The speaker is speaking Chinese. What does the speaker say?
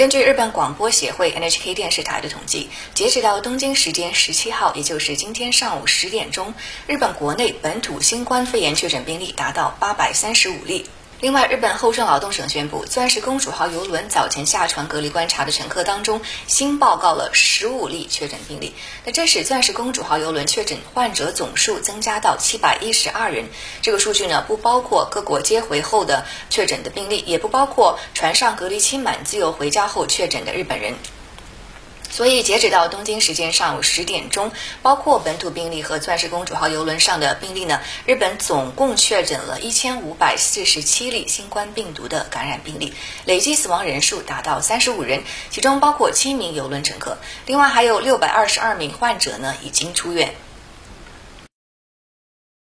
根据日本广播协会 NHK 电视台的统计，截止到东京时间十七号，也就是今天上午十点钟，日本国内本土新冠肺炎确诊病例达到八百三十五例。另外，日本厚生劳动省宣布，钻石公主号邮轮早前下船隔离观察的乘客当中，新报告了十五例确诊病例。那这使钻石公主号邮轮确诊患者总数增加到七百一十二人。这个数据呢，不包括各国接回后的确诊的病例，也不包括船上隔离期满自由回家后确诊的日本人。所以，截止到东京时间上午十点钟，包括本土病例和钻石公主号游轮上的病例呢，日本总共确诊了一千五百四十七例新冠病毒的感染病例，累计死亡人数达到三十五人，其中包括七名游轮乘客，另外还有六百二十二名患者呢已经出院。